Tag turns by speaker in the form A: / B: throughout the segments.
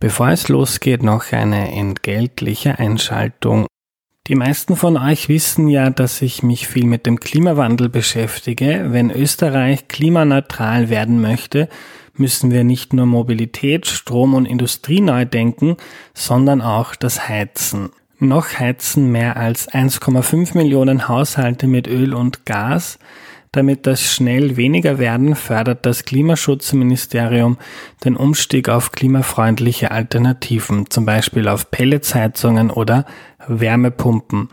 A: Bevor es losgeht, noch eine entgeltliche Einschaltung. Die meisten von euch wissen ja, dass ich mich viel mit dem Klimawandel beschäftige. Wenn Österreich klimaneutral werden möchte, müssen wir nicht nur Mobilität, Strom und Industrie neu denken, sondern auch das Heizen. Noch heizen mehr als 1,5 Millionen Haushalte mit Öl und Gas. Damit das schnell weniger werden, fördert das Klimaschutzministerium den Umstieg auf klimafreundliche Alternativen, zum Beispiel auf Pelletsheizungen oder Wärmepumpen.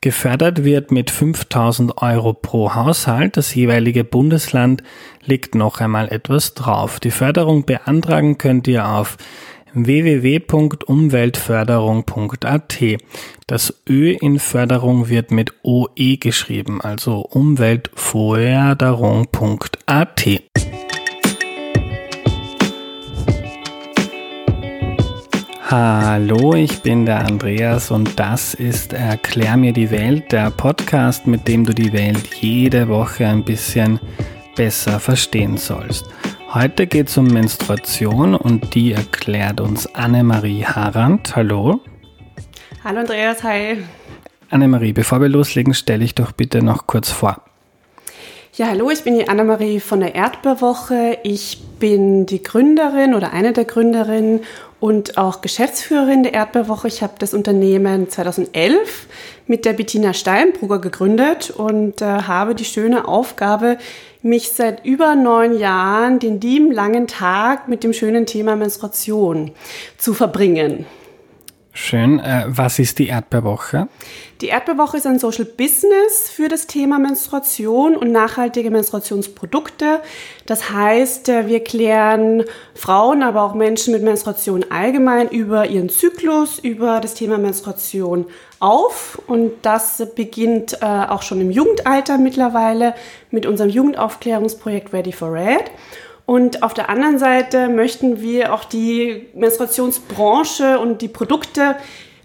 A: Gefördert wird mit 5000 Euro pro Haushalt. Das jeweilige Bundesland legt noch einmal etwas drauf. Die Förderung beantragen könnt ihr auf www.umweltförderung.at. Das Ö in Förderung wird mit OE geschrieben, also umweltförderung.at. Hallo, ich bin der Andreas und das ist Erklär mir die Welt, der Podcast, mit dem du die Welt jede Woche ein bisschen besser verstehen sollst. Heute geht es um Menstruation und die erklärt uns Annemarie Harand. Hallo.
B: Hallo Andreas, hi.
A: Annemarie, bevor wir loslegen, stelle ich doch bitte noch kurz vor.
B: Ja, hallo, ich bin die Annemarie von der Erdbeerwoche. Ich bin die Gründerin oder eine der Gründerinnen und auch Geschäftsführerin der Erdbeerwoche. Ich habe das Unternehmen 2011 mit der Bettina Steinbrugger gegründet und äh, habe die schöne Aufgabe, mich seit über neun Jahren den lieben langen Tag mit dem schönen Thema Menstruation zu verbringen.
A: Schön. Äh, was ist die Erdbeerwoche?
B: Die Erdbeerwoche ist ein Social Business für das Thema Menstruation und nachhaltige Menstruationsprodukte. Das heißt, äh, wir klären Frauen, aber auch Menschen mit Menstruation allgemein über ihren Zyklus, über das Thema Menstruation auf. Und das beginnt äh, auch schon im Jugendalter mittlerweile mit unserem Jugendaufklärungsprojekt Ready for Red. Und auf der anderen Seite möchten wir auch die Menstruationsbranche und die Produkte,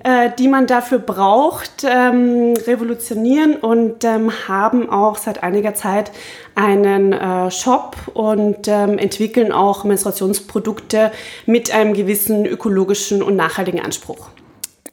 B: äh, die man dafür braucht, ähm, revolutionieren und ähm, haben auch seit einiger Zeit einen äh, Shop und ähm, entwickeln auch Menstruationsprodukte mit einem gewissen ökologischen und nachhaltigen Anspruch.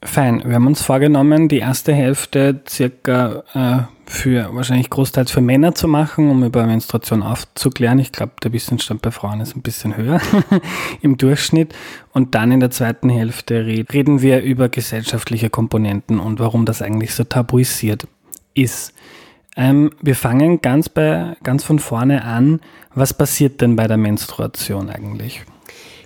A: Fein. Wir haben uns vorgenommen, die erste Hälfte circa äh, für wahrscheinlich großteils für Männer zu machen, um über Menstruation aufzuklären. Ich glaube, der Wissensstand bei Frauen ist ein bisschen höher im Durchschnitt. Und dann in der zweiten Hälfte reden wir über gesellschaftliche Komponenten und warum das eigentlich so tabuisiert ist. Ähm, wir fangen ganz, bei, ganz von vorne an. Was passiert denn bei der Menstruation eigentlich?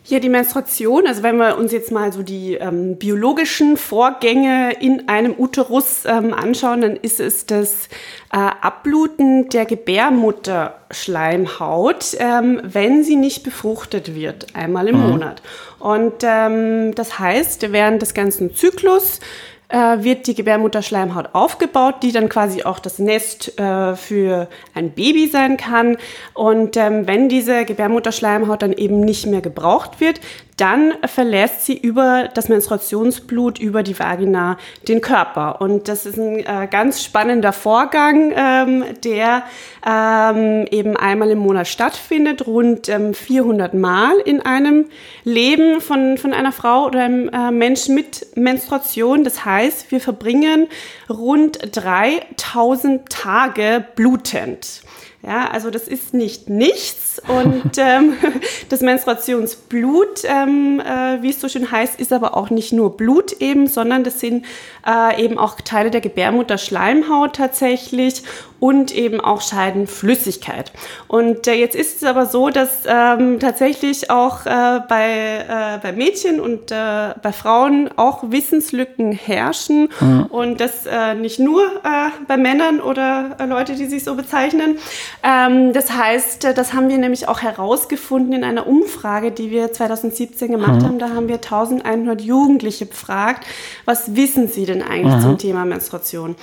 B: Ja, die Menstruation, also wenn wir uns jetzt mal so die ähm, biologischen Vorgänge in einem Uterus ähm, anschauen, dann ist es das äh, Abbluten der Gebärmutterschleimhaut, ähm, wenn sie nicht befruchtet wird, einmal im mhm. Monat. Und ähm, das heißt, während des ganzen Zyklus äh, wird die Gebärmutterschleimhaut aufgebaut, die dann quasi auch das Nest äh, für ein Baby sein kann. Und ähm, wenn diese Gebärmutterschleimhaut dann eben nicht mehr gebraucht wird, dann verlässt sie über das Menstruationsblut, über die Vagina den Körper. Und das ist ein äh, ganz spannender Vorgang, ähm, der ähm, eben einmal im Monat stattfindet, rund ähm, 400 Mal in einem Leben von, von einer Frau oder einem äh, Menschen mit Menstruation. Das heißt, wir verbringen rund 3000 Tage blutend. Ja, also das ist nicht nichts und ähm, das Menstruationsblut, ähm, äh, wie es so schön heißt, ist aber auch nicht nur Blut eben, sondern das sind äh, eben auch Teile der Gebärmutterschleimhaut tatsächlich und eben auch Scheidenflüssigkeit. Und äh, jetzt ist es aber so, dass ähm, tatsächlich auch äh, bei, äh, bei Mädchen und äh, bei Frauen auch Wissenslücken herrschen mhm. und das äh, nicht nur äh, bei Männern oder äh, Leute, die sich so bezeichnen. Ähm, das heißt, äh, das haben wir nämlich auch herausgefunden in einer Umfrage, die wir 2017 gemacht mhm. haben. Da haben wir 1100 Jugendliche befragt, was wissen sie denn eigentlich mhm. zum Thema Menstruation?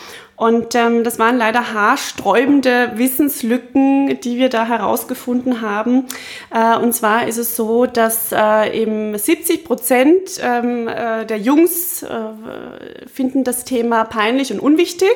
B: Und ähm, das waren leider haarsträubende Wissenslücken, die wir da herausgefunden haben. Äh, und zwar ist es so, dass äh, eben 70 Prozent ähm, äh, der Jungs äh, finden das Thema peinlich und unwichtig.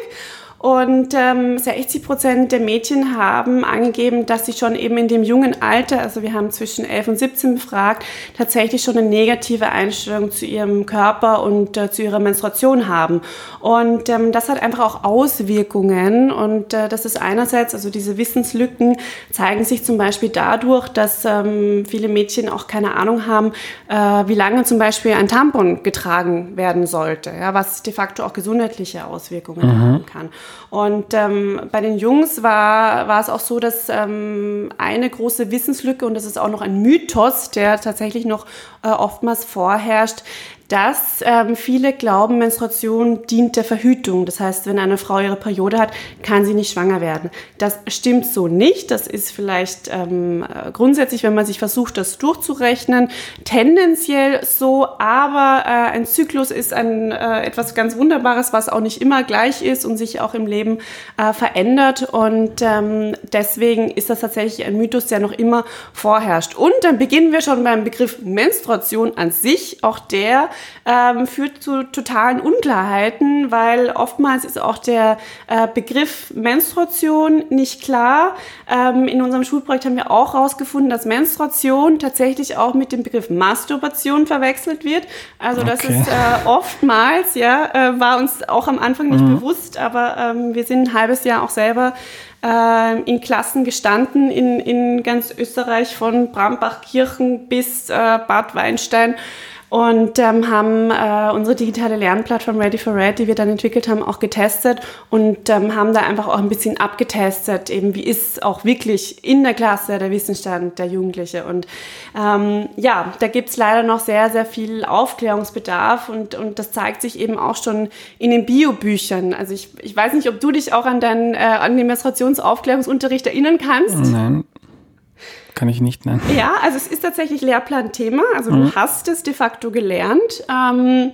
B: Und ähm, 60 Prozent der Mädchen haben angegeben, dass sie schon eben in dem jungen Alter, also wir haben zwischen 11 und 17 befragt, tatsächlich schon eine negative Einstellung zu ihrem Körper und äh, zu ihrer Menstruation haben. Und ähm, das hat einfach auch Auswirkungen. Und äh, das ist einerseits, also diese Wissenslücken zeigen sich zum Beispiel dadurch, dass ähm, viele Mädchen auch keine Ahnung haben, äh, wie lange zum Beispiel ein Tampon getragen werden sollte, ja, was de facto auch gesundheitliche Auswirkungen mhm. haben kann. Und ähm, bei den Jungs war, war es auch so, dass ähm, eine große Wissenslücke, und das ist auch noch ein Mythos, der tatsächlich noch äh, oftmals vorherrscht, dass ähm, viele glauben, Menstruation dient der Verhütung. Das heißt, wenn eine Frau ihre Periode hat, kann sie nicht schwanger werden. Das stimmt so nicht. Das ist vielleicht ähm, äh, grundsätzlich, wenn man sich versucht, das durchzurechnen, tendenziell so. Aber äh, ein Zyklus ist ein, äh, etwas ganz Wunderbares, was auch nicht immer gleich ist und sich auch im Leben äh, verändert. Und ähm, deswegen ist das tatsächlich ein Mythos, der noch immer vorherrscht. Und dann beginnen wir schon beim Begriff Menstruation an sich. Auch der ähm, führt zu totalen Unklarheiten, weil oftmals ist auch der äh, Begriff Menstruation nicht klar. Ähm, in unserem Schulprojekt haben wir auch herausgefunden, dass Menstruation tatsächlich auch mit dem Begriff Masturbation verwechselt wird. Also okay. das ist äh, oftmals, ja, äh, war uns auch am Anfang nicht mhm. bewusst, aber ähm, wir sind ein halbes Jahr auch selber äh, in Klassen gestanden in, in ganz Österreich von Brambachkirchen bis äh, Bad Weinstein und ähm, haben äh, unsere digitale Lernplattform Ready for Red, die wir dann entwickelt haben, auch getestet und ähm, haben da einfach auch ein bisschen abgetestet, eben wie ist auch wirklich in der Klasse der Wissensstand der Jugendliche. Und ähm, ja, da gibt's leider noch sehr, sehr viel Aufklärungsbedarf und, und das zeigt sich eben auch schon in den Biobüchern. Also ich, ich weiß nicht, ob du dich auch an, deinen, äh, an den Menstruationsaufklärungsunterricht erinnern kannst.
A: Nein. Kann ich nicht nennen.
B: Ja, also es ist tatsächlich Lehrplanthema. Also mhm. du hast es de facto gelernt. Ähm,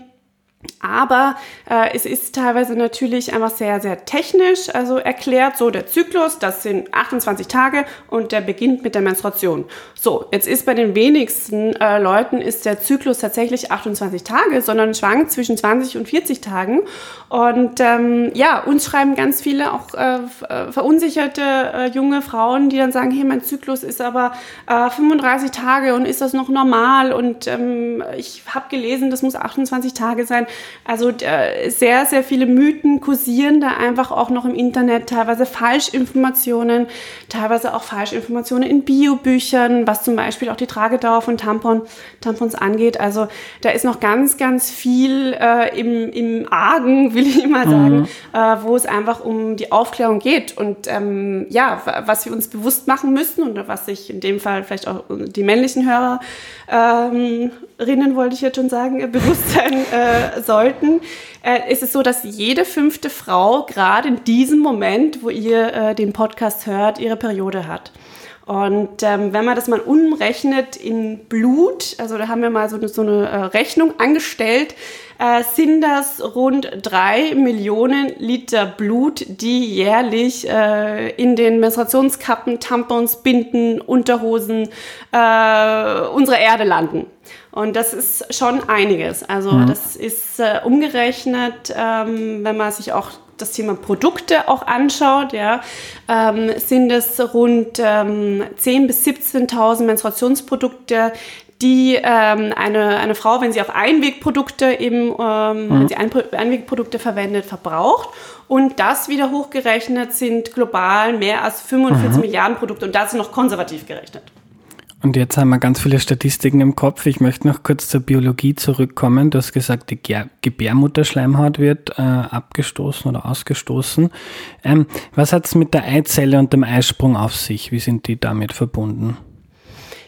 B: aber äh, es ist teilweise natürlich einfach sehr, sehr technisch, also erklärt, so der Zyklus, das sind 28 Tage und der beginnt mit der Menstruation. So, jetzt ist bei den wenigsten äh, Leuten ist der Zyklus tatsächlich 28 Tage, sondern schwankt zwischen 20 und 40 Tagen. Und ähm, ja, uns schreiben ganz viele auch äh, äh verunsicherte äh, junge Frauen, die dann sagen, hey, mein Zyklus ist aber 35 äh, Tage und ist das noch normal? Und ähm, ich habe gelesen, das muss 28 Tage sein. Also äh, sehr, sehr viele Mythen kursieren da einfach auch noch im Internet, teilweise Falschinformationen, teilweise auch Falschinformationen in Biobüchern, was zum Beispiel auch die Tragedauer von Tampon, Tampons angeht. Also da ist noch ganz, ganz viel äh, im, im Argen, will ich mal sagen, mhm. äh, wo es einfach um die Aufklärung geht. Und ähm, ja, was wir uns bewusst machen müssen und was sich in dem Fall vielleicht auch die männlichen Hörer ähm, wollte ich jetzt schon sagen, bewusst sein äh, sollten, äh, ist es so, dass jede fünfte Frau gerade in diesem Moment, wo ihr äh, den Podcast hört, ihre Periode hat. Und ähm, wenn man das mal umrechnet in Blut, also da haben wir mal so eine, so eine äh, Rechnung angestellt, äh, sind das rund drei Millionen Liter Blut, die jährlich äh, in den Menstruationskappen, Tampons, Binden, Unterhosen äh, unserer Erde landen. Und das ist schon einiges. Also mhm. das ist äh, umgerechnet, ähm, wenn man sich auch das Thema Produkte auch anschaut, ja, ähm, sind es rund ähm, 10.000 bis 17.000 Menstruationsprodukte, die ähm, eine, eine Frau, wenn sie auf Einwegprodukte eben, ähm, mhm. wenn sie Einwegprodukte verwendet, verbraucht. Und das wieder hochgerechnet sind global mehr als 45 mhm. Milliarden Produkte und das noch konservativ gerechnet.
A: Und jetzt haben wir ganz viele Statistiken im Kopf. Ich möchte noch kurz zur Biologie zurückkommen. Du hast gesagt, die Gebärmutterschleimhaut wird äh, abgestoßen oder ausgestoßen. Ähm, was hat es mit der Eizelle und dem Eisprung auf sich? Wie sind die damit verbunden?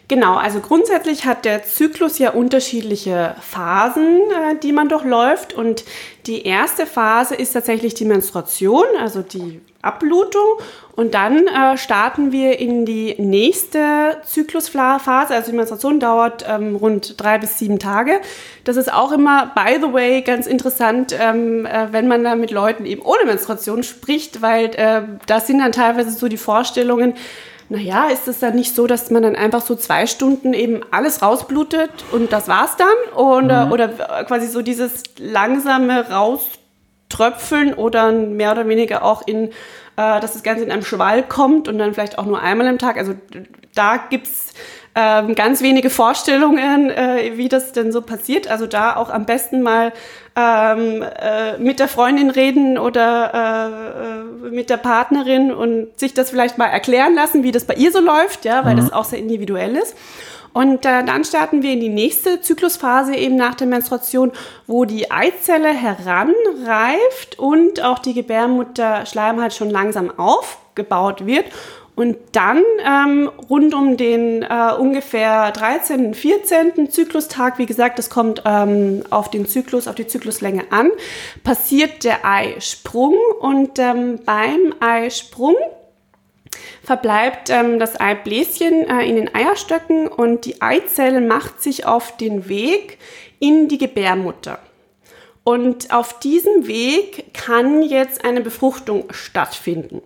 B: Genau, also grundsätzlich hat der Zyklus ja unterschiedliche Phasen, äh, die man durchläuft. Und die erste Phase ist tatsächlich die Menstruation, also die Abblutung. Und dann äh, starten wir in die nächste Zyklusphase. Also die Menstruation dauert ähm, rund drei bis sieben Tage. Das ist auch immer, by the way, ganz interessant, ähm, äh, wenn man da mit Leuten eben ohne Menstruation spricht, weil äh, da sind dann teilweise so die Vorstellungen, naja, ist es dann nicht so, dass man dann einfach so zwei Stunden eben alles rausblutet und das war's dann? Oder, mhm. oder quasi so dieses langsame Raus Tröpfeln oder mehr oder weniger auch in, äh, dass das Ganze in einem Schwall kommt und dann vielleicht auch nur einmal am Tag. Also da gibt's ähm, ganz wenige Vorstellungen, äh, wie das denn so passiert. Also da auch am besten mal ähm, äh, mit der Freundin reden oder äh, mit der Partnerin und sich das vielleicht mal erklären lassen, wie das bei ihr so läuft, ja, weil mhm. das auch sehr individuell ist. Und äh, dann starten wir in die nächste Zyklusphase eben nach der Menstruation, wo die Eizelle heranreift und auch die Gebärmutterschleimhaut schon langsam aufgebaut wird. Und dann ähm, rund um den äh, ungefähr 13., 14. Zyklustag, wie gesagt, das kommt ähm, auf den Zyklus, auf die Zykluslänge an, passiert der Eisprung. Und ähm, beim Eisprung verbleibt ähm, das Eibläschen äh, in den Eierstöcken und die Eizelle macht sich auf den Weg in die Gebärmutter. Und auf diesem Weg kann jetzt eine Befruchtung stattfinden.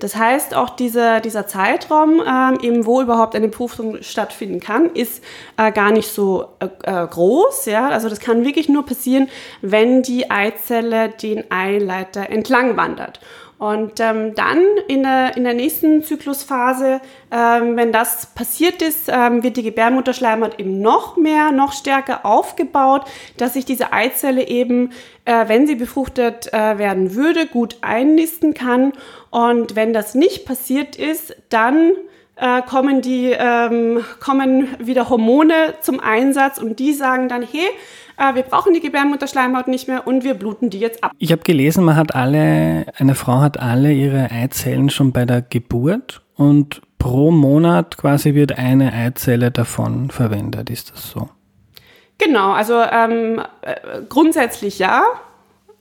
B: Das heißt, auch dieser, dieser Zeitraum, äh, eben wo überhaupt eine Befruchtung stattfinden kann, ist äh, gar nicht so äh, äh, groß. Ja? Also das kann wirklich nur passieren, wenn die Eizelle den Eileiter entlang wandert. Und ähm, dann in der, in der nächsten Zyklusphase, ähm, wenn das passiert ist, ähm, wird die Gebärmutterschleimhaut eben noch mehr, noch stärker aufgebaut, dass sich diese Eizelle eben, äh, wenn sie befruchtet äh, werden würde, gut einnisten kann. Und wenn das nicht passiert ist, dann äh, kommen die ähm, kommen wieder Hormone zum Einsatz und die sagen dann, hey, äh, wir brauchen die Gebärmutterschleimhaut nicht mehr und wir bluten die jetzt ab.
A: Ich habe gelesen, man hat alle, eine Frau hat alle ihre Eizellen schon bei der Geburt und pro Monat quasi wird eine Eizelle davon verwendet. Ist das so?
B: Genau, also ähm, äh, grundsätzlich ja.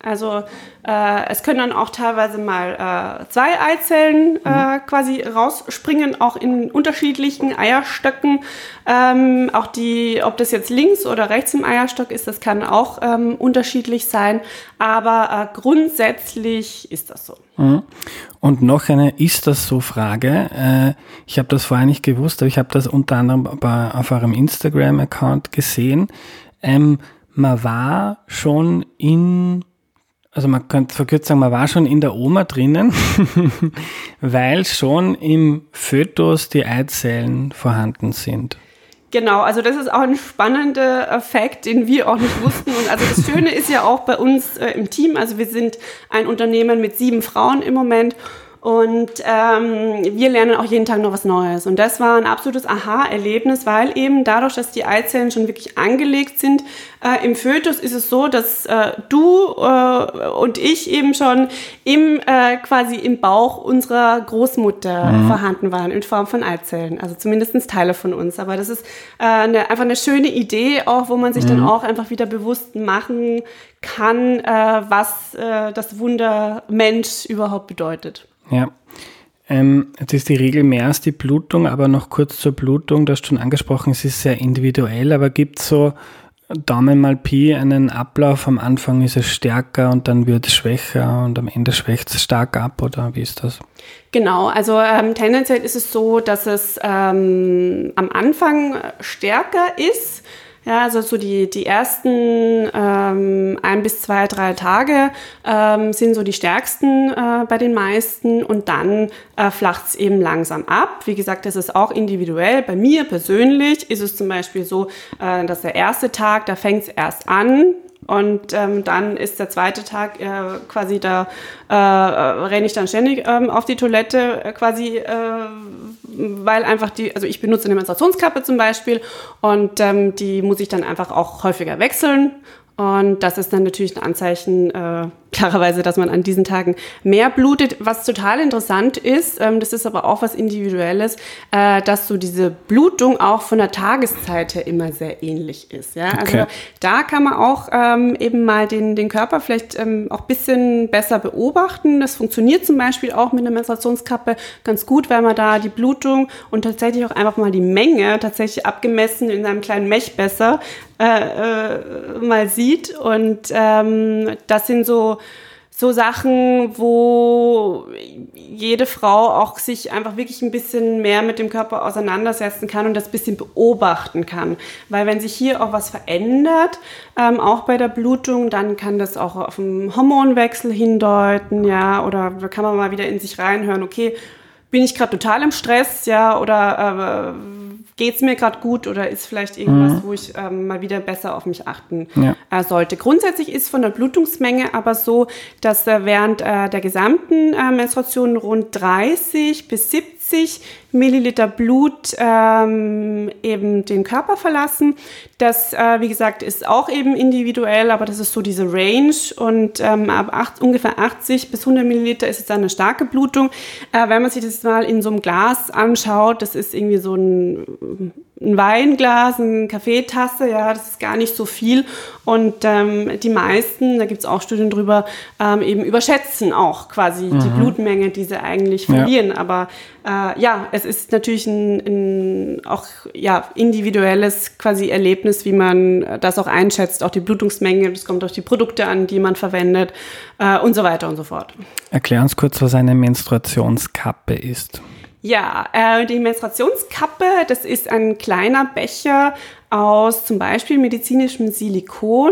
B: Also äh, es können dann auch teilweise mal äh, zwei Eizellen äh, mhm. quasi rausspringen, auch in unterschiedlichen Eierstöcken. Ähm, auch die, ob das jetzt links oder rechts im Eierstock ist, das kann auch ähm, unterschiedlich sein. Aber äh, grundsätzlich ist das so.
A: Mhm. Und noch eine Ist das so Frage. Äh, ich habe das vorher nicht gewusst, aber ich habe das unter anderem bei, auf eurem Instagram-Account gesehen. Ähm, man war schon in also man könnte verkürzt sagen, man war schon in der Oma drinnen, weil schon im Fötus die Eizellen vorhanden sind.
B: Genau, also das ist auch ein spannender Effekt, den wir auch nicht wussten. Und also das Schöne ist ja auch bei uns äh, im Team, also wir sind ein Unternehmen mit sieben Frauen im Moment und ähm, wir lernen auch jeden Tag noch was Neues. Und das war ein absolutes Aha-Erlebnis, weil eben dadurch, dass die Eizellen schon wirklich angelegt sind, äh, im Fötus ist es so, dass äh, du äh, und ich eben schon im äh, quasi im Bauch unserer Großmutter mhm. vorhanden waren in Form von Eizellen. Also zumindest Teile von uns. Aber das ist äh, eine, einfach eine schöne Idee, auch wo man sich mhm. dann auch einfach wieder bewusst machen kann, äh, was äh, das Wunder Mensch überhaupt bedeutet.
A: Ja. Ähm, jetzt ist die Regel mehr als die Blutung, aber noch kurz zur Blutung, du hast schon angesprochen, es ist sehr individuell, aber gibt es so Daumen mal Pi einen Ablauf, am Anfang ist es stärker und dann wird es schwächer und am Ende schwächt es stark ab oder wie ist das?
B: Genau, also ähm, tendenziell ist es so, dass es ähm, am Anfang stärker ist ja, also so die, die ersten ähm, ein bis zwei, drei Tage ähm, sind so die stärksten äh, bei den meisten und dann äh, flacht es eben langsam ab. Wie gesagt, das ist auch individuell. Bei mir persönlich ist es zum Beispiel so, äh, dass der erste Tag, da fängt es erst an, und ähm, dann ist der zweite Tag äh, quasi da, äh, renne ich dann ständig ähm, auf die Toilette äh, quasi, äh, weil einfach die, also ich benutze eine Menstruationskappe zum Beispiel und ähm, die muss ich dann einfach auch häufiger wechseln und das ist dann natürlich ein Anzeichen, äh, klarerweise, dass man an diesen Tagen mehr blutet. Was total interessant ist, ähm, das ist aber auch was Individuelles, äh, dass so diese Blutung auch von der Tageszeit her immer sehr ähnlich ist. Ja? Also okay. Also da kann man auch ähm, eben mal den, den Körper vielleicht ähm, auch bisschen besser beobachten. Das funktioniert zum Beispiel auch mit einer Menstruationskappe ganz gut, weil man da die Blutung und tatsächlich auch einfach mal die Menge tatsächlich abgemessen in einem kleinen Mechbesser äh, äh, mal sieht. Und ähm, das sind so so Sachen, wo jede Frau auch sich einfach wirklich ein bisschen mehr mit dem Körper auseinandersetzen kann und das bisschen beobachten kann. Weil wenn sich hier auch was verändert, ähm, auch bei der Blutung, dann kann das auch auf einen Hormonwechsel hindeuten, ja, oder kann man mal wieder in sich reinhören, okay, bin ich gerade total im Stress, ja, oder äh, geht es mir gerade gut oder ist vielleicht irgendwas, mhm. wo ich ähm, mal wieder besser auf mich achten ja. äh, sollte. Grundsätzlich ist von der Blutungsmenge aber so, dass äh, während äh, der gesamten äh, Menstruation rund 30 bis 70 Milliliter Blut ähm, eben den Körper verlassen. Das, äh, wie gesagt, ist auch eben individuell, aber das ist so diese Range und ähm, ab acht, ungefähr 80 bis 100 Milliliter ist es dann eine starke Blutung. Äh, wenn man sich das mal in so einem Glas anschaut, das ist irgendwie so ein ein Weinglas, eine Kaffeetasse, ja, das ist gar nicht so viel. Und ähm, die meisten, da gibt es auch Studien drüber, ähm, eben überschätzen auch quasi mhm. die Blutmenge, die sie eigentlich verlieren. Ja. Aber äh, ja, es ist natürlich ein, ein auch ja, individuelles quasi Erlebnis, wie man das auch einschätzt, auch die Blutungsmenge, das kommt auf die Produkte an, die man verwendet äh, und so weiter und so fort.
A: Erklär uns kurz, was eine Menstruationskappe ist.
B: Ja, äh, die Menstruationskappe, das ist ein kleiner Becher aus zum Beispiel medizinischem Silikon,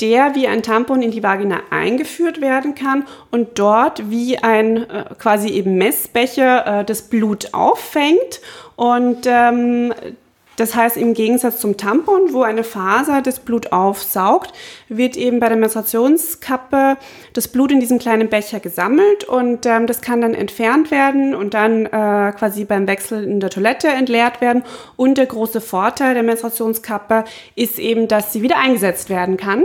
B: der wie ein Tampon in die Vagina eingeführt werden kann und dort wie ein äh, quasi eben Messbecher äh, das Blut auffängt. Und ähm, das heißt, im Gegensatz zum Tampon, wo eine Faser das Blut aufsaugt, wird eben bei der Menstruationskappe das Blut in diesem kleinen Becher gesammelt und ähm, das kann dann entfernt werden und dann äh, quasi beim Wechsel in der Toilette entleert werden. Und der große Vorteil der Menstruationskappe ist eben, dass sie wieder eingesetzt werden kann.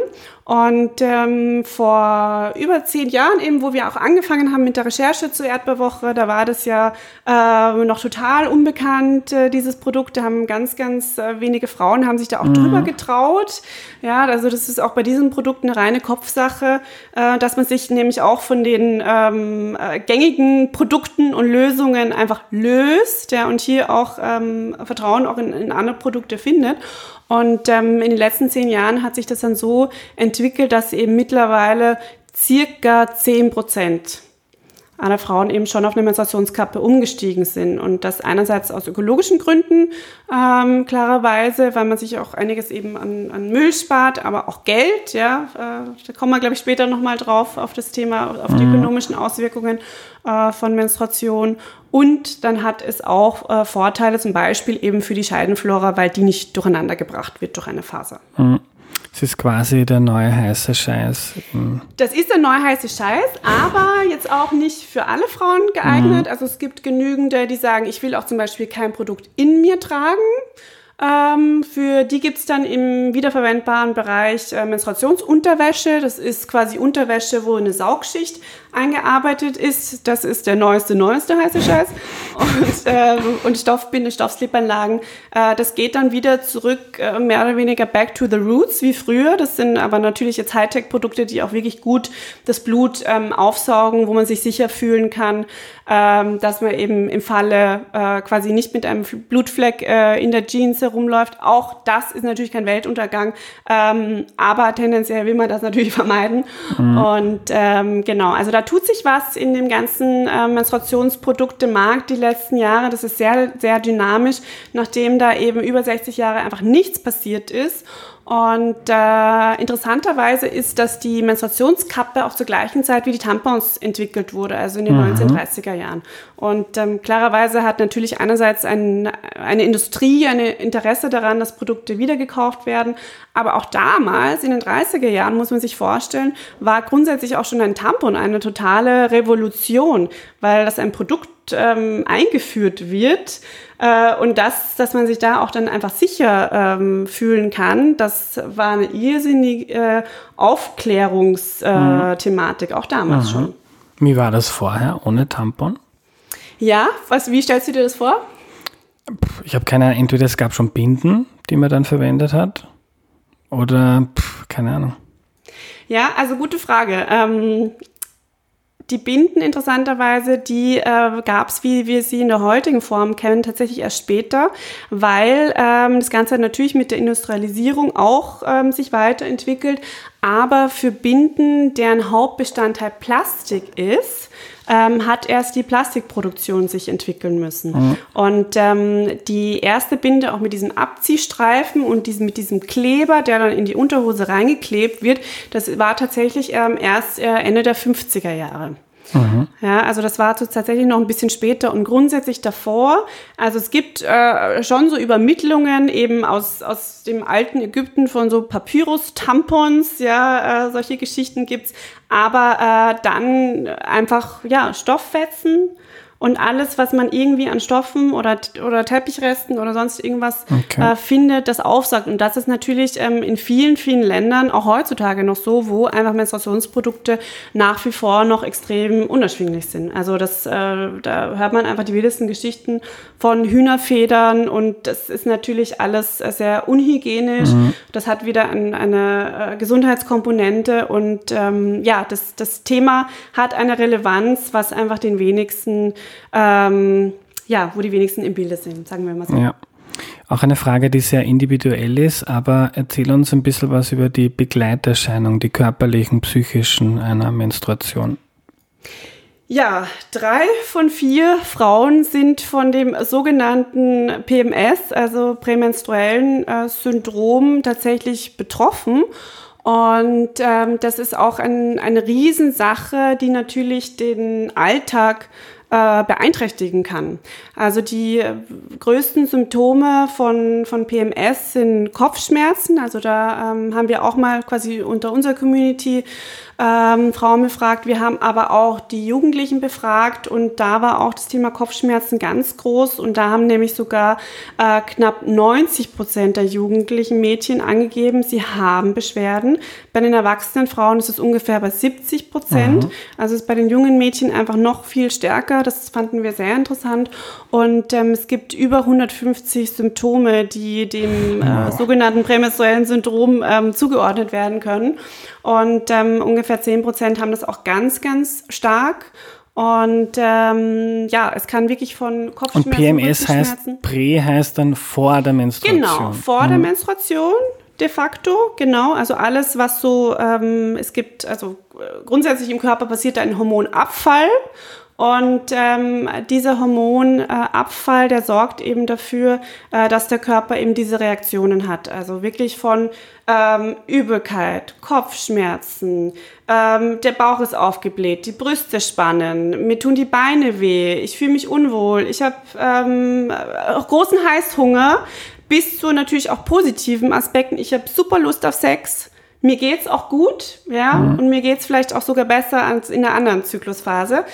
B: Und ähm, vor über zehn Jahren eben, wo wir auch angefangen haben mit der Recherche zur Erdbeerwoche, da war das ja äh, noch total unbekannt, äh, dieses Produkt. Da haben ganz, ganz äh, wenige Frauen haben sich da auch mhm. drüber getraut. Ja, also das ist auch bei diesem Produkt eine reine Kopfsache, äh, dass man sich nämlich auch von den ähm, äh, gängigen Produkten und Lösungen einfach löst, ja, und hier auch ähm, Vertrauen auch in, in andere Produkte findet. Und ähm, in den letzten zehn Jahren hat sich das dann so entwickelt, dass eben mittlerweile circa zehn Prozent aller Frauen eben schon auf eine Menstruationskappe umgestiegen sind. Und das einerseits aus ökologischen Gründen, ähm, klarerweise, weil man sich auch einiges eben an, an Müll spart, aber auch Geld, ja. Äh, da kommen wir, glaube ich, später nochmal drauf auf das Thema, auf die mhm. ökonomischen Auswirkungen äh, von Menstruation. Und dann hat es auch äh, Vorteile, zum Beispiel eben für die Scheidenflora, weil die nicht durcheinander gebracht wird durch eine Faser.
A: Mhm. Es ist quasi der neue heiße Scheiß.
B: Das ist der neue heiße Scheiß, aber jetzt auch nicht für alle Frauen geeignet. Mhm. Also es gibt genügende, die sagen, ich will auch zum Beispiel kein Produkt in mir tragen. Ähm, für die gibt's dann im wiederverwendbaren Bereich äh, Menstruationsunterwäsche. Das ist quasi Unterwäsche, wo eine Saugschicht eingearbeitet ist. Das ist der neueste, neueste heiße Scheiß. Und, äh, und Stoffbinde, Stoffslipanlagen. Äh, das geht dann wieder zurück, äh, mehr oder weniger back to the roots, wie früher. Das sind aber natürlich jetzt Hightech-Produkte, die auch wirklich gut das Blut ähm, aufsaugen, wo man sich sicher fühlen kann, ähm, dass man eben im Falle äh, quasi nicht mit einem Blutfleck äh, in der Jeans herumläuft. Auch das ist natürlich kein Weltuntergang, ähm, aber tendenziell will man das natürlich vermeiden. Mhm. Und ähm, genau, also da tut sich was in dem ganzen äh, Menstruationsproduktemarkt die letzten Jahre. Das ist sehr, sehr dynamisch, nachdem da eben über 60 Jahre einfach nichts passiert ist. Und äh, interessanterweise ist, dass die Menstruationskappe auch zur gleichen Zeit wie die Tampons entwickelt wurde, also in den mhm. 1930er Jahren. Und ähm, klarerweise hat natürlich einerseits ein, eine Industrie ein Interesse daran, dass Produkte wiedergekauft werden. Aber auch damals, in den 30er Jahren, muss man sich vorstellen, war grundsätzlich auch schon ein Tampon eine totale Revolution, weil das ein Produkt ähm, eingeführt wird, äh, und das, dass man sich da auch dann einfach sicher ähm, fühlen kann, das war eine irrsinnige äh, Aufklärungsthematik, äh, auch damals mhm. schon.
A: Wie war das vorher ohne Tampon?
B: Ja, was, wie stellst du dir das vor?
A: Ich habe keine Ahnung, entweder es gab schon Binden, die man dann verwendet hat, oder pff, keine Ahnung.
B: Ja, also gute Frage. Ähm, die Binden interessanterweise, die äh, gab es, wie wir sie in der heutigen Form kennen, tatsächlich erst später, weil ähm, das Ganze natürlich mit der Industrialisierung auch ähm, sich weiterentwickelt, Aber für Binden, deren Hauptbestandteil Plastik ist, ähm, hat erst die Plastikproduktion sich entwickeln müssen. Mhm. Und ähm, die erste Binde auch mit diesem Abziehstreifen und diesem, mit diesem Kleber, der dann in die Unterhose reingeklebt wird, das war tatsächlich ähm, erst äh, Ende der 50er Jahre. Mhm. Ja, also das war tatsächlich noch ein bisschen später und grundsätzlich davor. Also es gibt äh, schon so Übermittlungen eben aus, aus dem alten Ägypten von so Papyrus-Tampons, ja, äh, solche Geschichten gibt's. Aber äh, dann einfach, ja, Stofffetzen und alles, was man irgendwie an Stoffen oder, oder Teppichresten oder sonst irgendwas okay. äh, findet, das aufsagt. Und das ist natürlich ähm, in vielen, vielen Ländern auch heutzutage noch so, wo einfach Menstruationsprodukte nach wie vor noch extrem unerschwinglich sind. Also das, äh, da hört man einfach die wildesten Geschichten von Hühnerfedern und das ist natürlich alles sehr unhygienisch. Mhm. Das hat wieder ein, eine äh, Gesundheitskomponente und ähm, ja, das, das Thema hat eine Relevanz, was einfach den wenigsten ähm, ja, wo die wenigsten im Bilde sind, sagen wir mal so.
A: Ja. Auch eine Frage, die sehr individuell ist, aber erzähl uns ein bisschen was über die Begleiterscheinungen, die körperlichen, psychischen einer Menstruation.
B: Ja, drei von vier Frauen sind von dem sogenannten PMS, also prämenstruellen äh, Syndrom, tatsächlich betroffen. Und ähm, das ist auch ein, eine Riesensache, die natürlich den Alltag äh, beeinträchtigen kann. Also die größten Symptome von, von PMS sind Kopfschmerzen. Also da ähm, haben wir auch mal quasi unter unserer Community ähm, Frauen befragt. Wir haben aber auch die Jugendlichen befragt und da war auch das Thema Kopfschmerzen ganz groß und da haben nämlich sogar äh, knapp 90 Prozent der jugendlichen Mädchen angegeben, sie haben Beschwerden. Bei den erwachsenen Frauen ist es ungefähr bei 70 Prozent. Mhm. Also ist bei den jungen Mädchen einfach noch viel stärker. Das fanden wir sehr interessant. Und ähm, es gibt über 150 Symptome, die dem äh, sogenannten prämenstruellen Syndrom ähm, zugeordnet werden können. Und ähm, ungefähr 10 Prozent haben das auch ganz, ganz stark. Und ähm, ja, es kann wirklich von Kopfschmerzen.
A: Und PMS heißt, Prä heißt dann vor der Menstruation.
B: Genau, vor mhm. der Menstruation de facto, genau. Also alles, was so, ähm, es gibt, also äh, grundsätzlich im Körper passiert ein Hormonabfall und ähm, dieser Hormonabfall, äh, der sorgt eben dafür, äh, dass der Körper eben diese Reaktionen hat. Also wirklich von ähm, Übelkeit, Kopfschmerzen, ähm, der Bauch ist aufgebläht, die Brüste spannen, mir tun die Beine weh, ich fühle mich unwohl, ich habe ähm, großen Heißhunger, bis zu natürlich auch positiven Aspekten. Ich habe super Lust auf Sex. Mir geht's auch gut, ja, mhm. und mir geht's vielleicht auch sogar besser als in einer anderen Zyklusphase.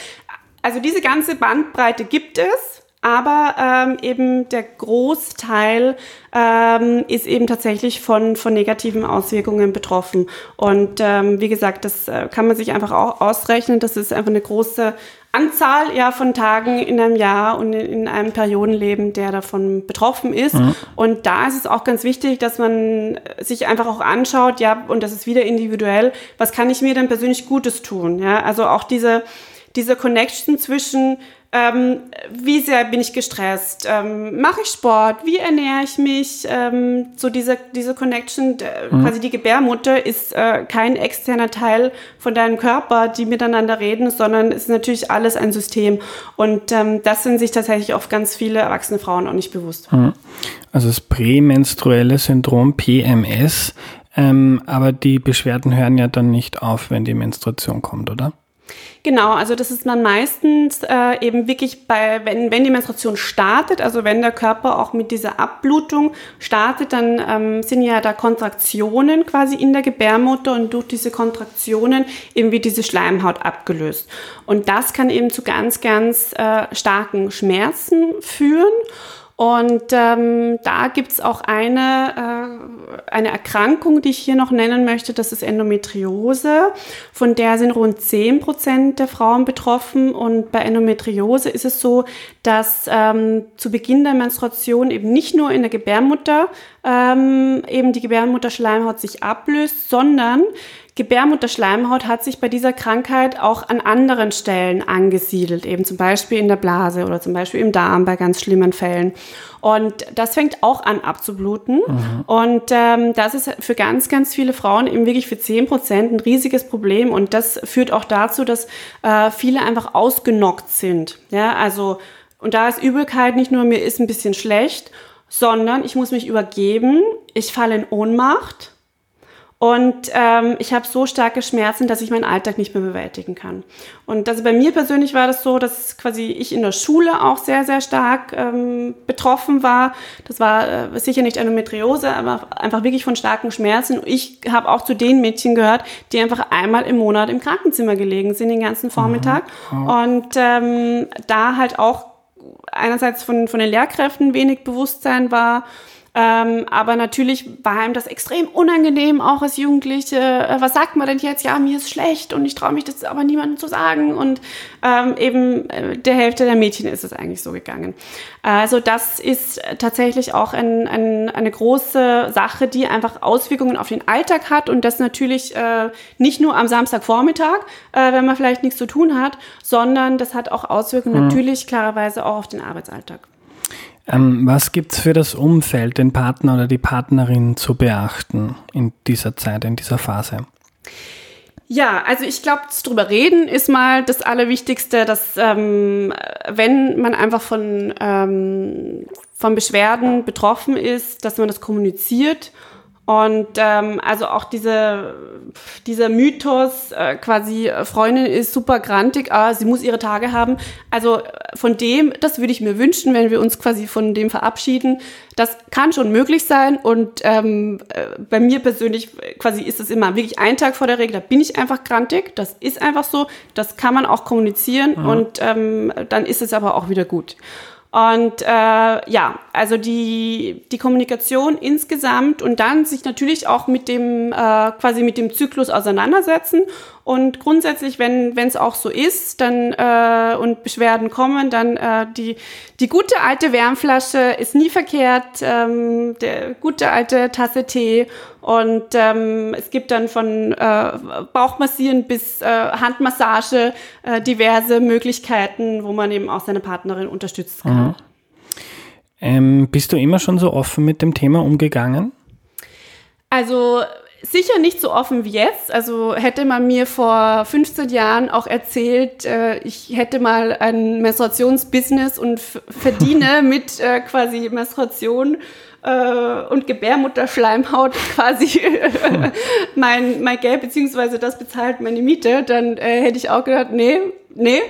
B: Also diese ganze Bandbreite gibt es, aber ähm, eben der Großteil ähm, ist eben tatsächlich von, von negativen Auswirkungen betroffen. Und ähm, wie gesagt, das äh, kann man sich einfach auch ausrechnen. Das ist einfach eine große Anzahl ja, von Tagen in einem Jahr und in, in einem Periodenleben, der davon betroffen ist. Mhm. Und da ist es auch ganz wichtig, dass man sich einfach auch anschaut, ja, und das ist wieder individuell, was kann ich mir denn persönlich Gutes tun? Ja, also auch diese diese Connection zwischen, ähm, wie sehr bin ich gestresst, ähm, mache ich Sport, wie ernähre ich mich, ähm, so diese, diese Connection, äh, mhm. quasi die Gebärmutter ist äh, kein externer Teil von deinem Körper, die miteinander reden, sondern ist natürlich alles ein System. Und ähm, das sind sich tatsächlich oft ganz viele erwachsene Frauen auch nicht bewusst. Mhm.
A: Also das prämenstruelle Syndrom PMS, ähm, aber die Beschwerden hören ja dann nicht auf, wenn die Menstruation kommt, oder?
B: Genau, also das ist dann meistens äh, eben wirklich bei, wenn, wenn die Menstruation startet, also wenn der Körper auch mit dieser Abblutung startet, dann ähm, sind ja da Kontraktionen quasi in der Gebärmutter und durch diese Kontraktionen eben wird diese Schleimhaut abgelöst. Und das kann eben zu ganz, ganz äh, starken Schmerzen führen. Und ähm, da gibt's auch eine, äh, eine Erkrankung, die ich hier noch nennen möchte, das ist Endometriose. Von der sind rund 10 Prozent der Frauen betroffen. Und bei Endometriose ist es so, dass ähm, zu Beginn der Menstruation eben nicht nur in der Gebärmutter ähm, eben die Gebärmutterschleimhaut sich ablöst, sondern Gebärmutterschleimhaut hat sich bei dieser Krankheit auch an anderen Stellen angesiedelt, eben zum Beispiel in der Blase oder zum Beispiel im Darm bei ganz schlimmen Fällen. Und das fängt auch an abzubluten. Mhm. Und ähm, das ist für ganz, ganz viele Frauen eben wirklich für 10 Prozent ein riesiges Problem. Und das führt auch dazu, dass äh, viele einfach ausgenockt sind. Ja, also, und da ist Übelkeit nicht nur, mir ist ein bisschen schlecht, sondern ich muss mich übergeben, ich falle in Ohnmacht und ähm, ich habe so starke Schmerzen, dass ich meinen Alltag nicht mehr bewältigen kann. Und also bei mir persönlich war das so, dass quasi ich in der Schule auch sehr, sehr stark ähm, betroffen war. Das war äh, sicher nicht Endometriose, aber einfach wirklich von starken Schmerzen. Ich habe auch zu den Mädchen gehört, die einfach einmal im Monat im Krankenzimmer gelegen sind, den ganzen Vormittag. Mhm. Und ähm, da halt auch einerseits von, von den Lehrkräften wenig Bewusstsein war ähm, aber natürlich war ihm das extrem unangenehm, auch als Jugendliche. Äh, was sagt man denn jetzt? Ja, mir ist schlecht und ich traue mich das aber niemandem zu sagen. Und ähm, eben äh, der Hälfte der Mädchen ist es eigentlich so gegangen. Also das ist tatsächlich auch ein, ein, eine große Sache, die einfach Auswirkungen auf den Alltag hat und das natürlich äh, nicht nur am Samstagvormittag, äh, wenn man vielleicht nichts zu tun hat, sondern das hat auch Auswirkungen mhm. natürlich klarerweise auch auf den Arbeitsalltag.
A: Ähm, was gibt es für das Umfeld, den Partner oder die Partnerin zu beachten in dieser Zeit, in dieser Phase?
B: Ja, also ich glaube, drüber reden ist mal das Allerwichtigste, dass ähm, wenn man einfach von, ähm, von Beschwerden betroffen ist, dass man das kommuniziert und ähm, also auch diese, dieser Mythos, äh, quasi äh, Freundin ist super grantig, ah, sie muss ihre Tage haben. Also äh, von dem, das würde ich mir wünschen, wenn wir uns quasi von dem verabschieden. Das kann schon möglich sein. Und ähm, äh, bei mir persönlich quasi ist es immer wirklich ein Tag vor der Regel, da bin ich einfach grantig. Das ist einfach so. Das kann man auch kommunizieren mhm. und ähm, dann ist es aber auch wieder gut. Und äh, ja, also die, die Kommunikation insgesamt und dann sich natürlich auch mit dem äh, quasi mit dem Zyklus auseinandersetzen und grundsätzlich, wenn es auch so ist, dann äh, und Beschwerden kommen, dann äh, die die gute alte Wärmflasche ist nie verkehrt, ähm, der gute alte Tasse Tee und ähm, es gibt dann von äh, Bauchmassieren bis äh, Handmassage äh, diverse Möglichkeiten, wo man eben auch seine Partnerin unterstützen kann. Mhm.
A: Ähm, bist du immer schon so offen mit dem Thema umgegangen?
B: Also sicher nicht so offen wie jetzt. Also hätte man mir vor 15 Jahren auch erzählt, äh, ich hätte mal ein Menstruationsbusiness und verdiene mit äh, quasi Menstruation äh, und Gebärmutterschleimhaut quasi mein, mein Geld, beziehungsweise das bezahlt meine Miete, dann äh, hätte ich auch gedacht, nee, nee,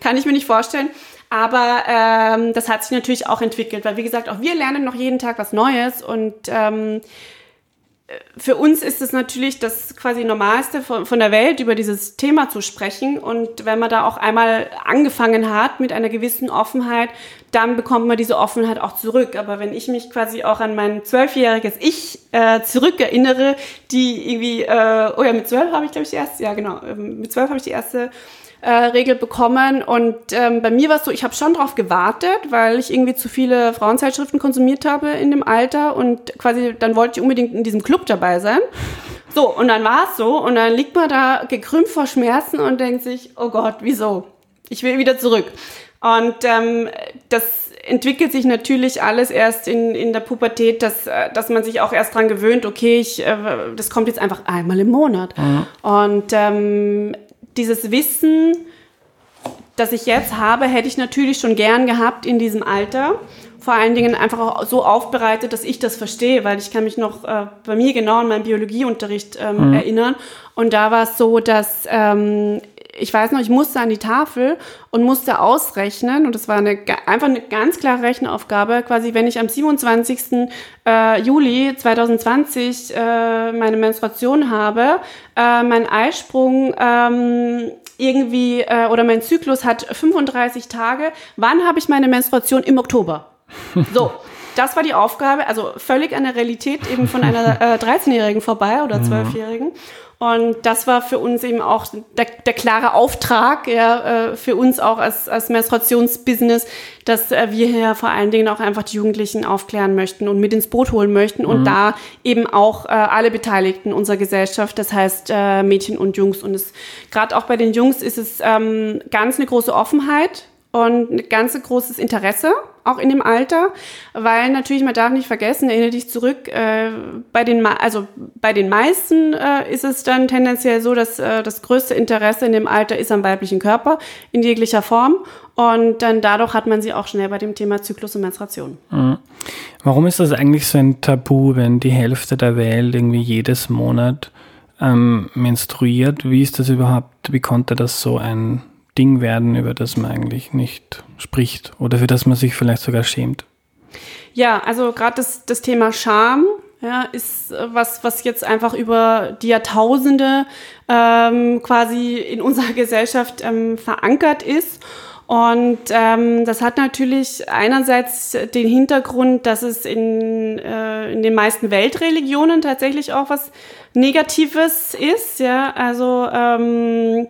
B: kann ich mir nicht vorstellen. Aber ähm, das hat sich natürlich auch entwickelt, weil wie gesagt, auch wir lernen noch jeden Tag was Neues und ähm, für uns ist es natürlich das quasi Normalste von, von, der Welt, über dieses Thema zu sprechen. Und wenn man da auch einmal angefangen hat mit einer gewissen Offenheit, dann bekommt man diese Offenheit auch zurück. Aber wenn ich mich quasi auch an mein zwölfjähriges Ich äh, zurückerinnere, die irgendwie, äh, oh ja, mit zwölf habe ich, glaube ich, die erste, ja genau, ähm, mit zwölf habe ich die erste äh, Regel bekommen. Und ähm, bei mir war es so, ich habe schon drauf gewartet, weil ich irgendwie zu viele Frauenzeitschriften konsumiert habe in dem Alter und quasi dann wollte ich unbedingt in diesem Club dabei sein. So, und dann war es so und dann liegt man da gekrümmt vor Schmerzen und denkt sich, oh Gott, wieso? Ich will wieder zurück. Und ähm, das entwickelt sich natürlich alles erst in, in der Pubertät, dass, äh, dass man sich auch erst dran gewöhnt, okay, ich, äh, das kommt jetzt einfach einmal im Monat. Mhm. Und ähm, dieses Wissen, das ich jetzt habe, hätte ich natürlich schon gern gehabt in diesem Alter. Vor allen Dingen einfach auch so aufbereitet, dass ich das verstehe, weil ich kann mich noch äh, bei mir genau an meinen Biologieunterricht ähm, mhm. erinnern. Und da war es so, dass ähm, ich weiß noch, ich musste an die Tafel und musste ausrechnen, und das war eine, einfach eine ganz klare Rechenaufgabe, quasi, wenn ich am 27. Äh, Juli 2020 äh, meine Menstruation habe, äh, mein Eisprung ähm, irgendwie oder mein Zyklus hat 35 Tage, wann habe ich meine Menstruation? Im Oktober. So. das war die Aufgabe, also völlig an der Realität eben von einer äh, 13-Jährigen vorbei oder 12-Jährigen. Und das war für uns eben auch der, der klare Auftrag, ja, äh, für uns auch als, als Menstruationsbusiness, dass äh, wir hier vor allen Dingen auch einfach die Jugendlichen aufklären möchten und mit ins Boot holen möchten und mhm. da eben auch äh, alle Beteiligten unserer Gesellschaft, das heißt äh, Mädchen und Jungs. Und es gerade auch bei den Jungs ist es ähm, ganz eine große Offenheit und ein ganz großes Interesse, auch in dem Alter, weil natürlich, man darf nicht vergessen, erinnere dich zurück, äh, bei, den, also bei den meisten äh, ist es dann tendenziell so, dass äh, das größte Interesse in dem Alter ist am weiblichen Körper in jeglicher Form und dann dadurch hat man sie auch schnell bei dem Thema Zyklus und Menstruation.
A: Mhm. Warum ist das eigentlich so ein Tabu, wenn die Hälfte der Welt irgendwie jedes Monat ähm, menstruiert? Wie ist das überhaupt, wie konnte das so ein Ding werden, über das man eigentlich nicht spricht oder für das man sich vielleicht sogar schämt.
B: Ja, also gerade das, das Thema Scham ja, ist äh, was, was jetzt einfach über die Jahrtausende ähm, quasi in unserer Gesellschaft ähm, verankert ist. Und ähm, das hat natürlich einerseits den Hintergrund, dass es in, äh, in den meisten Weltreligionen tatsächlich auch was Negatives ist. Ja, also ähm,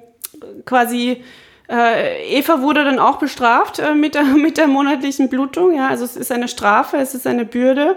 B: quasi äh, Eva wurde dann auch bestraft äh, mit, der, mit der monatlichen Blutung. Ja, also es ist eine Strafe, es ist eine Bürde,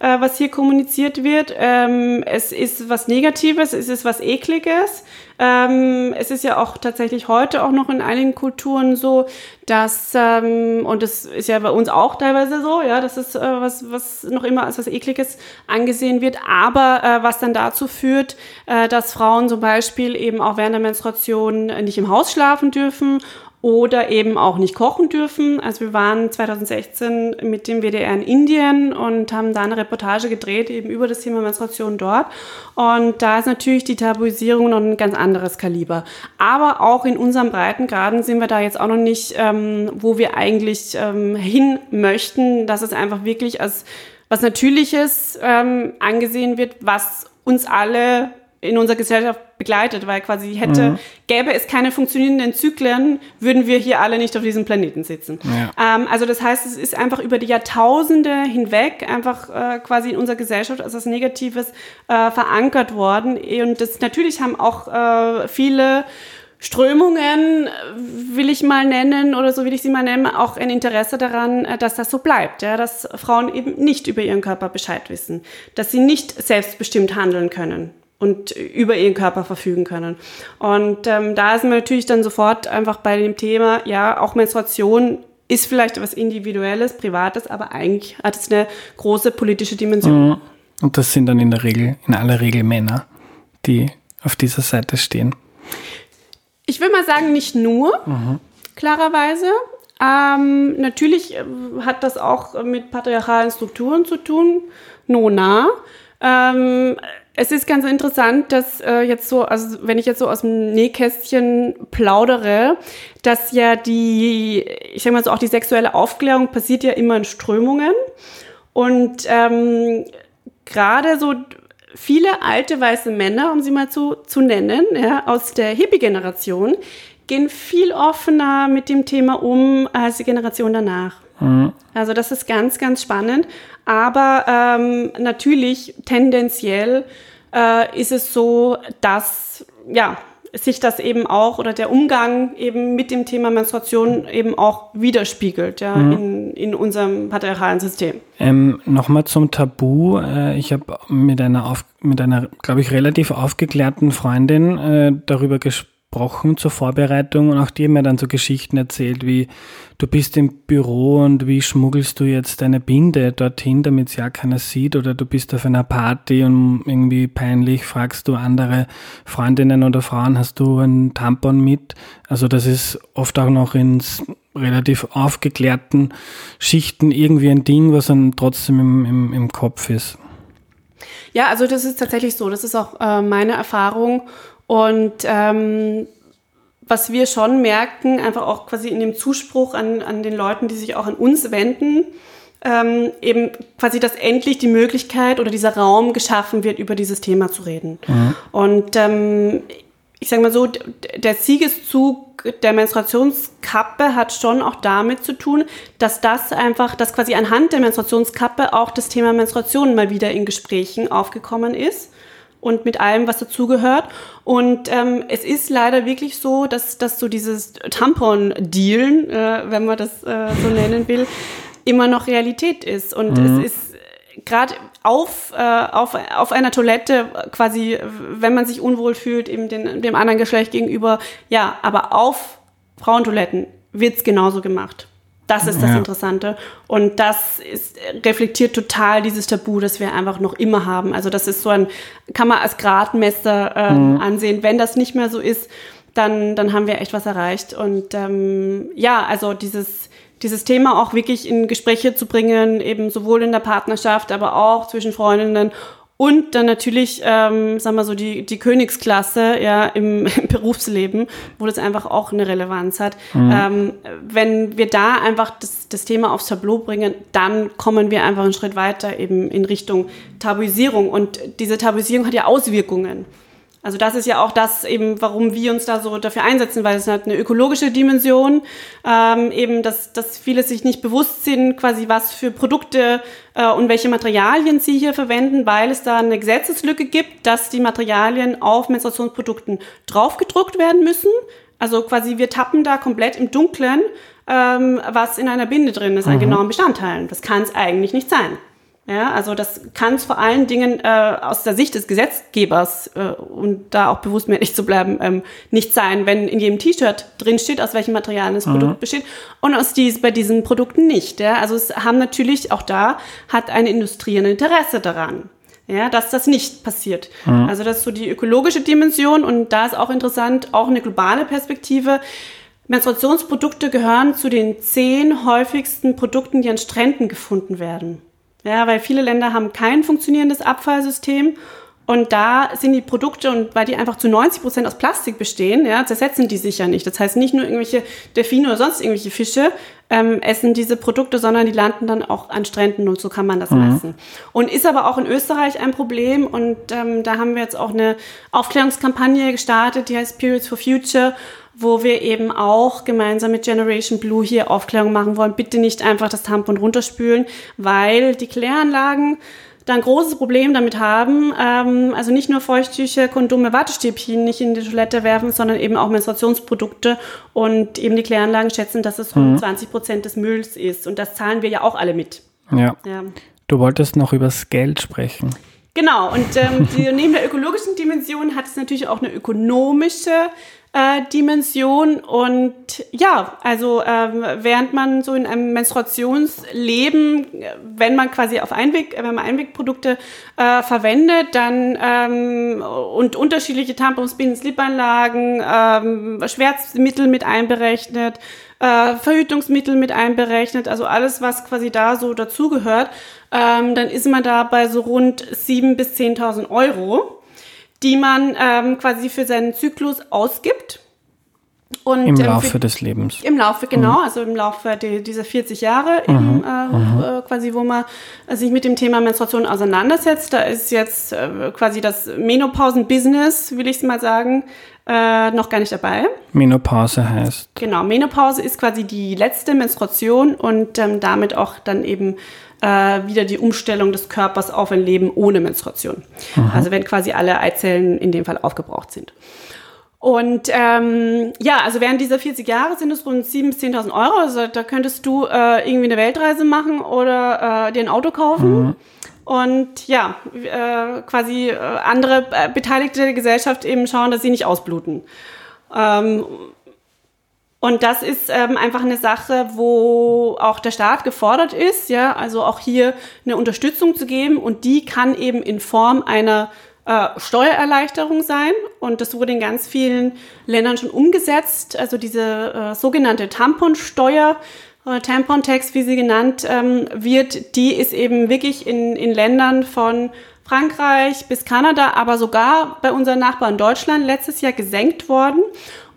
B: äh, was hier kommuniziert wird. Ähm, es ist was Negatives, es ist was Ekliges. Ähm, es ist ja auch tatsächlich heute auch noch in einigen Kulturen so, dass, ähm, und das ist ja bei uns auch teilweise so, ja, dass es äh, was, was noch immer als was Ekliges angesehen wird, aber äh, was dann dazu führt, äh, dass Frauen zum Beispiel eben auch während der Menstruation nicht im Haus schlafen dürfen oder eben auch nicht kochen dürfen. Also wir waren 2016 mit dem WDR in Indien und haben da eine Reportage gedreht eben über das Thema Menstruation dort. Und da ist natürlich die Tabuisierung noch ein ganz anderes Kaliber. Aber auch in unserem Breitengraden sind wir da jetzt auch noch nicht, ähm, wo wir eigentlich ähm, hin möchten, dass es einfach wirklich als was Natürliches ähm, angesehen wird, was uns alle in unserer Gesellschaft begleitet, weil quasi hätte, mhm. gäbe es keine funktionierenden Zyklen, würden wir hier alle nicht auf diesem Planeten sitzen. Ja. Ähm, also das heißt, es ist einfach über die Jahrtausende hinweg einfach äh, quasi in unserer Gesellschaft als was Negatives äh, verankert worden. Und das natürlich haben auch äh, viele Strömungen, will ich mal nennen, oder so will ich sie mal nennen, auch ein Interesse daran, äh, dass das so bleibt, ja, dass Frauen eben nicht über ihren Körper Bescheid wissen, dass sie nicht selbstbestimmt handeln können und über ihren Körper verfügen können. Und ähm, da ist man natürlich dann sofort einfach bei dem Thema, ja, auch Menstruation ist vielleicht etwas Individuelles, Privates, aber eigentlich hat es eine große politische Dimension. Mhm.
A: Und das sind dann in der Regel, in aller Regel Männer, die auf dieser Seite stehen.
B: Ich will mal sagen, nicht nur, mhm. klarerweise. Ähm, natürlich äh, hat das auch mit patriarchalen Strukturen zu tun, nona. Ähm, es ist ganz interessant, dass äh, jetzt so, also wenn ich jetzt so aus dem Nähkästchen plaudere, dass ja die, ich sag mal so, auch die sexuelle Aufklärung passiert ja immer in Strömungen. Und ähm, gerade so viele alte weiße Männer, um sie mal zu, zu nennen, ja, aus der Hippie-Generation, gehen viel offener mit dem Thema um als die Generation danach. Mhm. Also das ist ganz, ganz spannend. Aber ähm, natürlich tendenziell äh, ist es so, dass ja sich das eben auch oder der Umgang eben mit dem Thema Menstruation eben auch widerspiegelt ja, mhm. in, in unserem patriarchalen System.
A: Ähm, Nochmal zum Tabu. Äh, ich habe mit einer, auf, mit einer glaube ich, relativ aufgeklärten Freundin äh, darüber gesprochen, gesprochen zur Vorbereitung und auch die haben mir dann so Geschichten erzählt, wie du bist im Büro und wie schmuggelst du jetzt deine Binde dorthin, damit es ja keiner sieht oder du bist auf einer Party und irgendwie peinlich fragst du andere Freundinnen oder Frauen, hast du einen Tampon mit? Also das ist oft auch noch in relativ aufgeklärten Schichten irgendwie ein Ding, was dann trotzdem im, im, im Kopf ist.
B: Ja, also das ist tatsächlich so. Das ist auch äh, meine Erfahrung. Und ähm, was wir schon merken, einfach auch quasi in dem Zuspruch an, an den Leuten, die sich auch an uns wenden, ähm, eben quasi, dass endlich die Möglichkeit oder dieser Raum geschaffen wird, über dieses Thema zu reden. Mhm. Und ähm, ich sage mal so, der Siegeszug der Menstruationskappe hat schon auch damit zu tun, dass das einfach, dass quasi anhand der Menstruationskappe auch das Thema Menstruation mal wieder in Gesprächen aufgekommen ist und mit allem, was dazugehört. Und ähm, es ist leider wirklich so, dass, dass so dieses Tampon-Dealen, äh, wenn man das äh, so nennen will, immer noch Realität ist. Und mhm. es ist gerade auf, äh, auf, auf einer Toilette quasi, wenn man sich unwohl fühlt, eben den, dem anderen Geschlecht gegenüber, ja, aber auf Frauentoiletten wird's genauso gemacht. Das ist das ja. Interessante. Und das ist, reflektiert total dieses Tabu, das wir einfach noch immer haben. Also das ist so ein, kann man als Gradmesser äh, mhm. ansehen. Wenn das nicht mehr so ist, dann, dann haben wir echt was erreicht. Und ähm, ja, also dieses, dieses Thema auch wirklich in Gespräche zu bringen, eben sowohl in der Partnerschaft, aber auch zwischen Freundinnen und dann natürlich, ähm, sagen wir so, die, die Königsklasse ja, im, im Berufsleben, wo das einfach auch eine Relevanz hat. Mhm. Ähm, wenn wir da einfach das, das Thema aufs Tableau bringen, dann kommen wir einfach einen Schritt weiter eben in Richtung Tabuisierung. Und diese Tabuisierung hat ja Auswirkungen. Also das ist ja auch das eben, warum wir uns da so dafür einsetzen, weil es hat eine ökologische Dimension, ähm, eben, dass, dass viele sich nicht bewusst sind, quasi was für Produkte äh, und welche Materialien sie hier verwenden, weil es da eine Gesetzeslücke gibt, dass die Materialien auf Menstruationsprodukten draufgedruckt werden müssen. Also quasi wir tappen da komplett im Dunkeln, ähm, was in einer Binde drin ist, an mhm. genauen Bestandteilen. Das kann es eigentlich nicht sein. Ja, also das kann es vor allen Dingen äh, aus der Sicht des Gesetzgebers äh, und da auch bewusst mehr nicht zu bleiben, ähm, nicht sein, wenn in jedem T-Shirt drin steht, aus welchen Materialien das mhm. Produkt besteht und aus dies, bei diesen Produkten nicht. Ja? Also es haben natürlich auch da hat eine Industrie ein Interesse daran. Ja, dass das nicht passiert. Mhm. Also das ist so die ökologische Dimension und da ist auch interessant, auch eine globale Perspektive. Menstruationsprodukte gehören zu den zehn häufigsten Produkten, die an Stränden gefunden werden. Ja, weil viele Länder haben kein funktionierendes Abfallsystem und da sind die Produkte und weil die einfach zu 90 Prozent aus Plastik bestehen, ja, zersetzen die sich ja nicht. Das heißt, nicht nur irgendwelche Delfine oder sonst irgendwelche Fische ähm, essen diese Produkte, sondern die landen dann auch an Stränden und so kann man das mhm. messen. Und ist aber auch in Österreich ein Problem und ähm, da haben wir jetzt auch eine Aufklärungskampagne gestartet, die heißt Periods for Future wo wir eben auch gemeinsam mit Generation Blue hier Aufklärung machen wollen. Bitte nicht einfach das Tampon runterspülen, weil die Kläranlagen da ein großes Problem damit haben. Ähm, also nicht nur Feuchttücher, Kondome, Wattestäbchen nicht in die Toilette werfen, sondern eben auch Menstruationsprodukte. Und eben die Kläranlagen schätzen, dass es rund mhm. 20 Prozent des Mülls ist. Und das zahlen wir ja auch alle mit.
A: Ja. ja. Du wolltest noch über das Geld sprechen.
B: Genau, und ähm, die, neben der ökologischen Dimension hat es natürlich auch eine ökonomische äh, Dimension. Und ja, also ähm, während man so in einem Menstruationsleben, wenn man quasi auf Einweg, wenn man Einwegprodukte äh, verwendet, dann ähm, und unterschiedliche Tampons, Binden, Slipanlagen, ähm, Schmerzmittel mit einberechnet, äh, Verhütungsmittel mit einberechnet, also alles, was quasi da so dazugehört, ähm, dann ist man da bei so rund 7.000 bis 10.000 Euro die man ähm, quasi für seinen Zyklus ausgibt.
A: Und, Im ähm, Laufe für, des Lebens.
B: Im Laufe, genau, mhm. also im Laufe die, dieser 40 Jahre, mhm. eben, äh, mhm. äh, quasi, wo man sich mit dem Thema Menstruation auseinandersetzt. Da ist jetzt äh, quasi das Menopausen-Business, will ich es mal sagen, äh, noch gar nicht dabei.
A: Menopause heißt.
B: Genau, Menopause ist quasi die letzte Menstruation und ähm, damit auch dann eben äh, wieder die Umstellung des Körpers auf ein Leben ohne Menstruation. Mhm. Also wenn quasi alle Eizellen in dem Fall aufgebraucht sind. Und ähm, ja, also während dieser 40 Jahre sind es rund 7.000 bis 10.000 Euro. Also da könntest du äh, irgendwie eine Weltreise machen oder äh, dir ein Auto kaufen. Mhm. Und ja, äh, quasi äh, andere äh, Beteiligte der Gesellschaft eben schauen, dass sie nicht ausbluten. Ähm, und das ist ähm, einfach eine Sache, wo auch der Staat gefordert ist, ja, also auch hier eine Unterstützung zu geben. Und die kann eben in Form einer äh, Steuererleichterung sein. Und das wurde in ganz vielen Ländern schon umgesetzt, also diese äh, sogenannte Tamponsteuer, äh, Tampon-Tax, wie sie genannt ähm, wird, die ist eben wirklich in, in Ländern von Frankreich bis Kanada, aber sogar bei unseren Nachbarn Deutschland letztes Jahr gesenkt worden.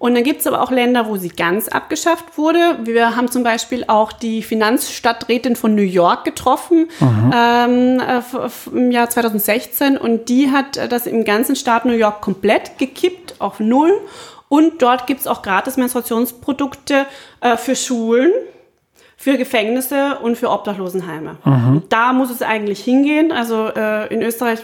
B: Und dann gibt es aber auch Länder, wo sie ganz abgeschafft wurde. Wir haben zum Beispiel auch die Finanzstadträtin von New York getroffen ähm, äh, im Jahr 2016 und die hat das im ganzen Staat New York komplett gekippt auf Null. Und dort gibt es auch gratis Menstruationsprodukte äh, für Schulen für Gefängnisse und für Obdachlosenheime. Mhm. Da muss es eigentlich hingehen. Also äh, in Österreich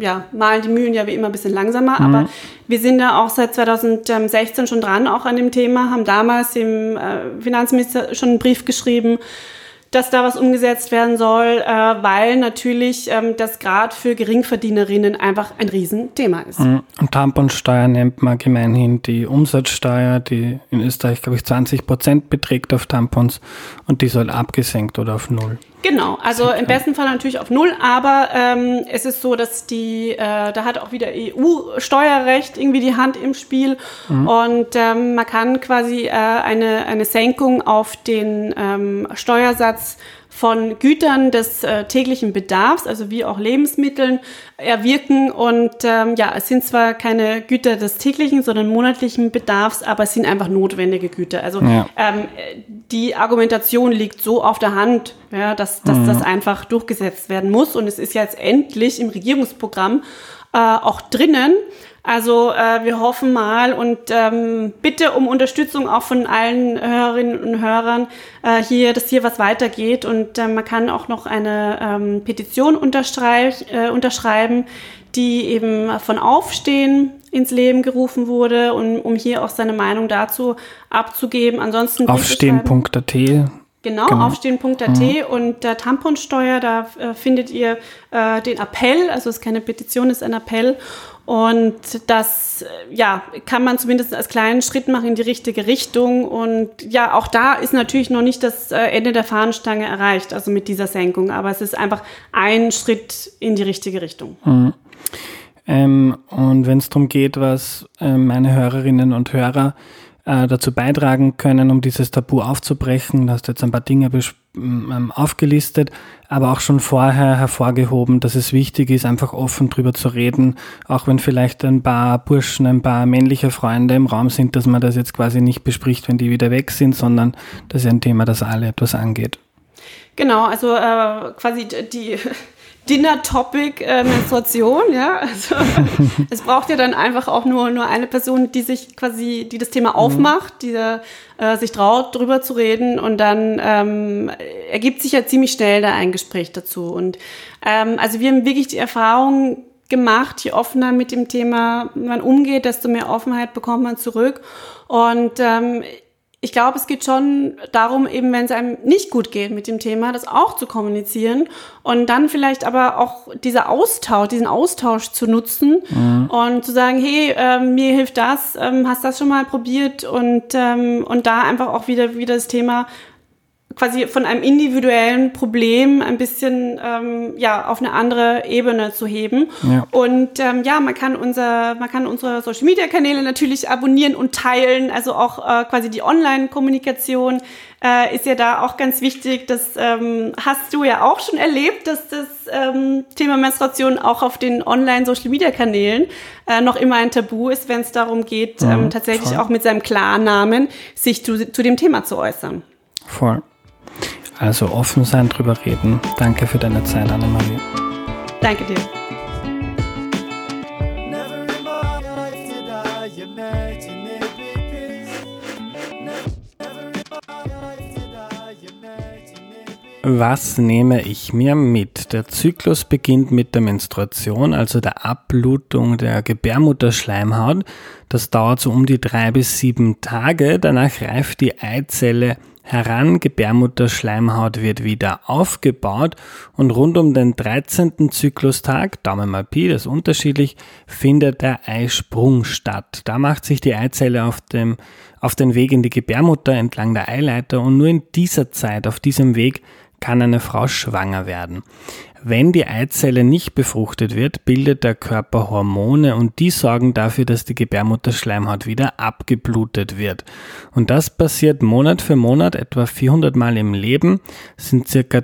B: ja, malen die Mühlen ja wie immer ein bisschen langsamer, mhm. aber wir sind da auch seit 2016 schon dran, auch an dem Thema, haben damals dem äh, Finanzminister schon einen Brief geschrieben, dass da was umgesetzt werden soll, äh, weil natürlich ähm, das gerade für Geringverdienerinnen einfach ein Riesenthema ist.
A: Mhm. Und Tamponsteuer nennt man gemeinhin die Umsatzsteuer, die in Österreich, glaube ich, 20 Prozent beträgt auf Tampons und die soll abgesenkt oder auf Null.
B: Genau, also im besten Fall natürlich auf Null, aber ähm, es ist so, dass die, äh, da hat auch wieder EU-Steuerrecht irgendwie die Hand im Spiel mhm. und ähm, man kann quasi äh, eine, eine Senkung auf den ähm, Steuersatz von Gütern des äh, täglichen Bedarfs, also wie auch Lebensmitteln, erwirken. Und ähm, ja, es sind zwar keine Güter des täglichen, sondern monatlichen Bedarfs, aber es sind einfach notwendige Güter. Also ja. ähm, die Argumentation liegt so auf der Hand, ja, dass, dass mhm. das einfach durchgesetzt werden muss. Und es ist jetzt endlich im Regierungsprogramm äh, auch drinnen. Also äh, wir hoffen mal und ähm, bitte um Unterstützung auch von allen Hörerinnen und Hörern äh, hier, dass hier was weitergeht und äh, man kann auch noch eine ähm, Petition äh, unterschreiben, die eben von Aufstehen ins Leben gerufen wurde, und, um hier auch seine Meinung dazu abzugeben. Ansonsten
A: Aufstehen.at
B: Genau, genau. aufstehen.at mhm. und der Tamponsteuer, da äh, findet ihr äh, den Appell, also es ist keine Petition, es ist ein Appell und das, ja, kann man zumindest als kleinen Schritt machen in die richtige Richtung. Und ja, auch da ist natürlich noch nicht das äh, Ende der Fahnenstange erreicht, also mit dieser Senkung. Aber es ist einfach ein Schritt in die richtige Richtung.
A: Mhm. Ähm, und wenn es darum geht, was äh, meine Hörerinnen und Hörer äh, dazu beitragen können, um dieses Tabu aufzubrechen. Da hast du jetzt ein paar Dinge ähm, aufgelistet, aber auch schon vorher hervorgehoben, dass es wichtig ist, einfach offen drüber zu reden, auch wenn vielleicht ein paar Burschen, ein paar männliche Freunde im Raum sind, dass man das jetzt quasi nicht bespricht, wenn die wieder weg sind, sondern das ist ein Thema, das alle etwas angeht.
B: Genau, also äh, quasi die Dinner-Topic äh, Menstruation, ja. Also es braucht ja dann einfach auch nur, nur eine Person, die sich quasi, die das Thema aufmacht, die äh, sich traut, drüber zu reden und dann ähm, ergibt sich ja ziemlich schnell da ein Gespräch dazu. Und ähm, also wir haben wirklich die Erfahrung gemacht, je offener mit dem Thema man umgeht, desto mehr Offenheit bekommt man zurück. Und ähm, ich glaube, es geht schon darum, eben wenn es einem nicht gut geht mit dem Thema, das auch zu kommunizieren und dann vielleicht aber auch dieser Austausch, diesen Austausch zu nutzen mhm. und zu sagen, hey, ähm, mir hilft das, ähm, hast das schon mal probiert und ähm, und da einfach auch wieder wieder das Thema quasi von einem individuellen Problem ein bisschen ähm, ja auf eine andere Ebene zu heben. Ja. Und ähm, ja, man kann unser, man kann unsere Social Media Kanäle natürlich abonnieren und teilen. Also auch äh, quasi die Online-Kommunikation äh, ist ja da auch ganz wichtig. Das ähm, hast du ja auch schon erlebt, dass das ähm, Thema Menstruation auch auf den Online-Social Media Kanälen äh, noch immer ein Tabu ist, wenn es darum geht, mhm, ähm, tatsächlich voll. auch mit seinem Klarnamen sich zu, zu dem Thema zu äußern.
A: Voll. Also offen sein, drüber reden. Danke für deine Zeit, Annemarie.
B: Danke dir.
A: Was nehme ich mir mit? Der Zyklus beginnt mit der Menstruation, also der Abblutung der Gebärmutterschleimhaut. Das dauert so um die drei bis sieben Tage. Danach reift die Eizelle heran, Gebärmutterschleimhaut wird wieder aufgebaut und rund um den 13. Zyklustag, Daumen mal Pi, das ist unterschiedlich, findet der Eisprung statt. Da macht sich die Eizelle auf, dem, auf den Weg in die Gebärmutter entlang der Eileiter und nur in dieser Zeit, auf diesem Weg, kann eine Frau schwanger werden. Wenn die Eizelle nicht befruchtet wird, bildet der Körper Hormone und die sorgen dafür, dass die Gebärmutterschleimhaut wieder abgeblutet wird. Und das passiert Monat für Monat etwa 400 Mal im Leben, sind circa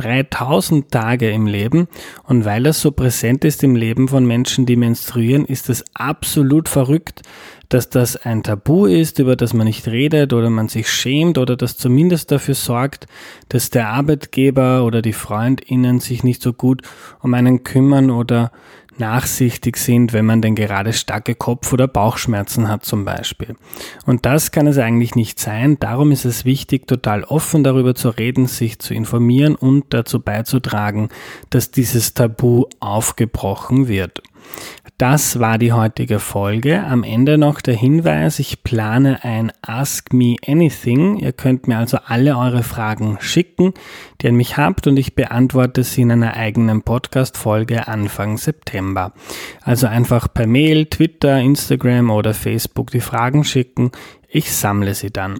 A: 3000 Tage im Leben. Und weil das so präsent ist im Leben von Menschen, die menstruieren, ist es absolut verrückt, dass das ein Tabu ist, über das man nicht redet oder man sich schämt oder das zumindest dafür sorgt, dass der Arbeitgeber oder die Freundinnen sich nicht so gut um einen kümmern oder nachsichtig sind, wenn man denn gerade starke Kopf- oder Bauchschmerzen hat zum Beispiel. Und das kann es eigentlich nicht sein. Darum ist es wichtig, total offen darüber zu reden, sich zu informieren und dazu beizutragen, dass dieses Tabu aufgebrochen wird. Das war die heutige Folge. Am Ende noch der Hinweis, ich plane ein Ask Me Anything. Ihr könnt mir also alle eure Fragen schicken, die ihr mich habt und ich beantworte sie in einer eigenen Podcast-Folge Anfang September. Also einfach per Mail, Twitter, Instagram oder Facebook die Fragen schicken. Ich sammle sie dann.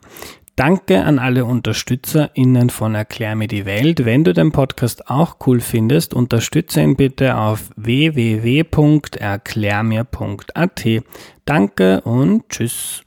A: Danke an alle UnterstützerInnen von Erklär mir die Welt. Wenn du den Podcast auch cool findest, unterstütze ihn bitte auf www.erklärmir.at. Danke und tschüss.